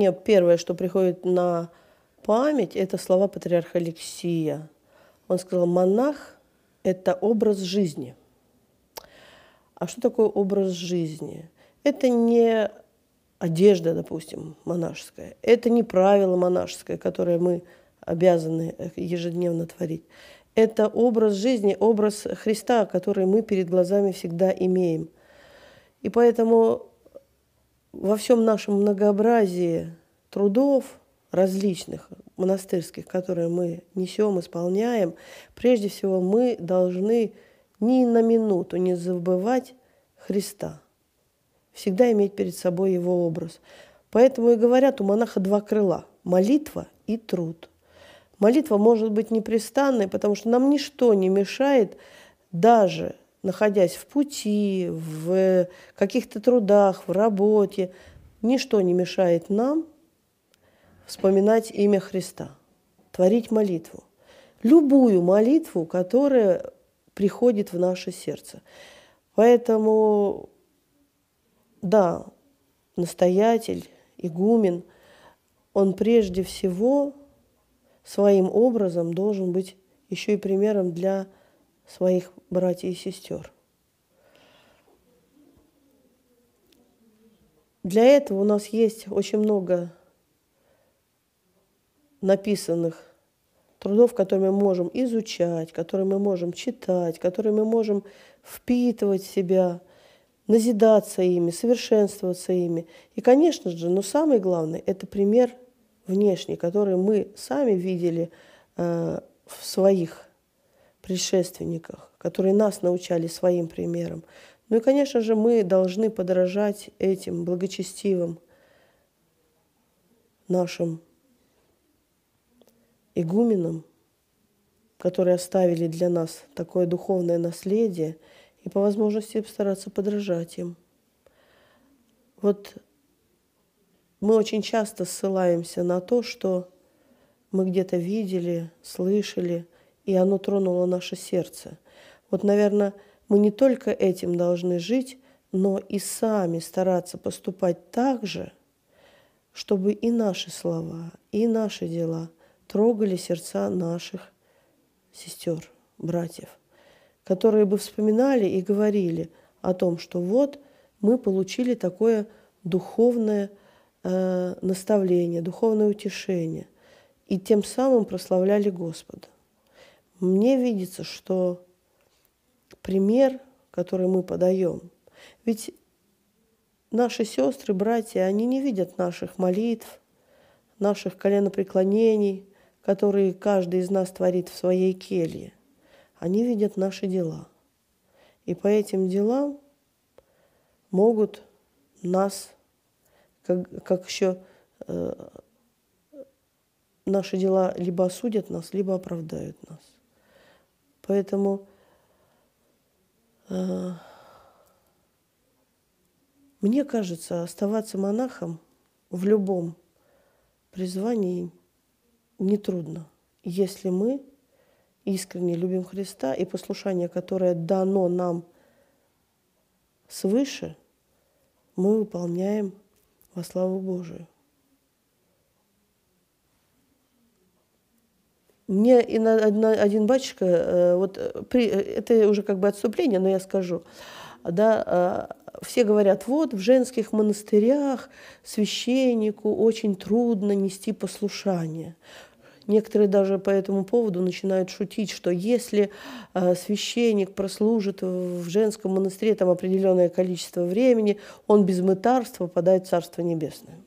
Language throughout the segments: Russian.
Мне первое, что приходит на память, это слова патриарха Алексия. Он сказал, монах – это образ жизни. А что такое образ жизни? Это не одежда, допустим, монашеская. Это не правило монашеское, которое мы обязаны ежедневно творить. Это образ жизни, образ Христа, который мы перед глазами всегда имеем. И поэтому во всем нашем многообразии трудов различных, монастырских, которые мы несем, исполняем, прежде всего мы должны ни на минуту не забывать Христа, всегда иметь перед собой его образ. Поэтому и говорят, у монаха два крыла – молитва и труд. Молитва может быть непрестанной, потому что нам ничто не мешает, даже находясь в пути, в каких-то трудах, в работе, ничто не мешает нам вспоминать имя Христа, творить молитву. Любую молитву, которая приходит в наше сердце. Поэтому, да, настоятель, игумен, он прежде всего своим образом должен быть еще и примером для своих братьев и сестер. Для этого у нас есть очень много написанных трудов, которые мы можем изучать, которые мы можем читать, которые мы можем впитывать в себя, назидаться ими, совершенствоваться ими. И, конечно же, но самое главное – это пример внешний, который мы сами видели э, в своих предшественниках, которые нас научали своим примером. Ну и, конечно же, мы должны подражать этим благочестивым нашим игуменам, которые оставили для нас такое духовное наследие, и по возможности стараться подражать им. Вот мы очень часто ссылаемся на то, что мы где-то видели, слышали, и оно тронуло наше сердце. Вот, наверное, мы не только этим должны жить, но и сами стараться поступать так же, чтобы и наши слова, и наши дела трогали сердца наших сестер, братьев, которые бы вспоминали и говорили о том, что вот мы получили такое духовное э, наставление, духовное утешение, и тем самым прославляли Господа. Мне видится, что пример, который мы подаем, ведь наши сестры, братья, они не видят наших молитв, наших коленопреклонений, которые каждый из нас творит в своей келье. Они видят наши дела. И по этим делам могут нас как, как еще э, наши дела либо осудят нас, либо оправдают нас. Поэтому э, мне кажется, оставаться монахом в любом призвании нетрудно, если мы искренне любим Христа и послушание, которое дано нам свыше, мы выполняем во славу Божию. Мне один батюшка, э, вот э, при, э, это уже как бы отступление, но я скажу, да, все говорят, вот в женских монастырях священнику очень трудно нести послушание. Некоторые даже по этому поводу начинают шутить, что если священник прослужит в женском монастыре там определенное количество времени, он без мытарства попадает в Царство Небесное.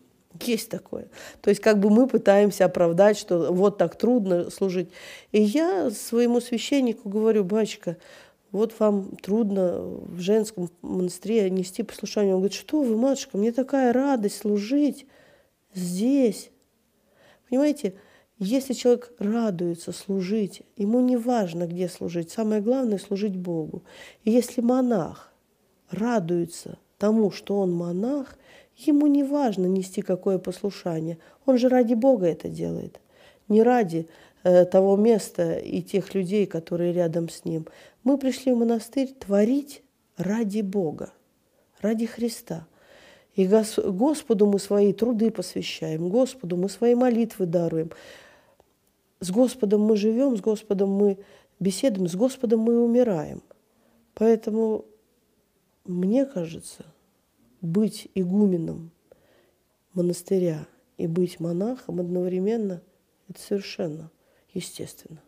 Есть такое. То есть как бы мы пытаемся оправдать, что вот так трудно служить. И я своему священнику говорю, батюшка, вот вам трудно в женском монастыре нести послушание. Он говорит, что вы, матушка, мне такая радость служить здесь. Понимаете, если человек радуется служить, ему не важно, где служить, самое главное – служить Богу. И если монах радуется тому, что он монах, Ему не важно нести какое послушание. Он же ради Бога это делает. Не ради э, того места и тех людей, которые рядом с ним. Мы пришли в монастырь творить ради Бога, ради Христа. И Гос Господу мы свои труды посвящаем, Господу мы свои молитвы даруем. С Господом мы живем, с Господом мы беседуем, с Господом мы умираем. Поэтому, мне кажется, быть игуменом монастыря и быть монахом одновременно – это совершенно естественно.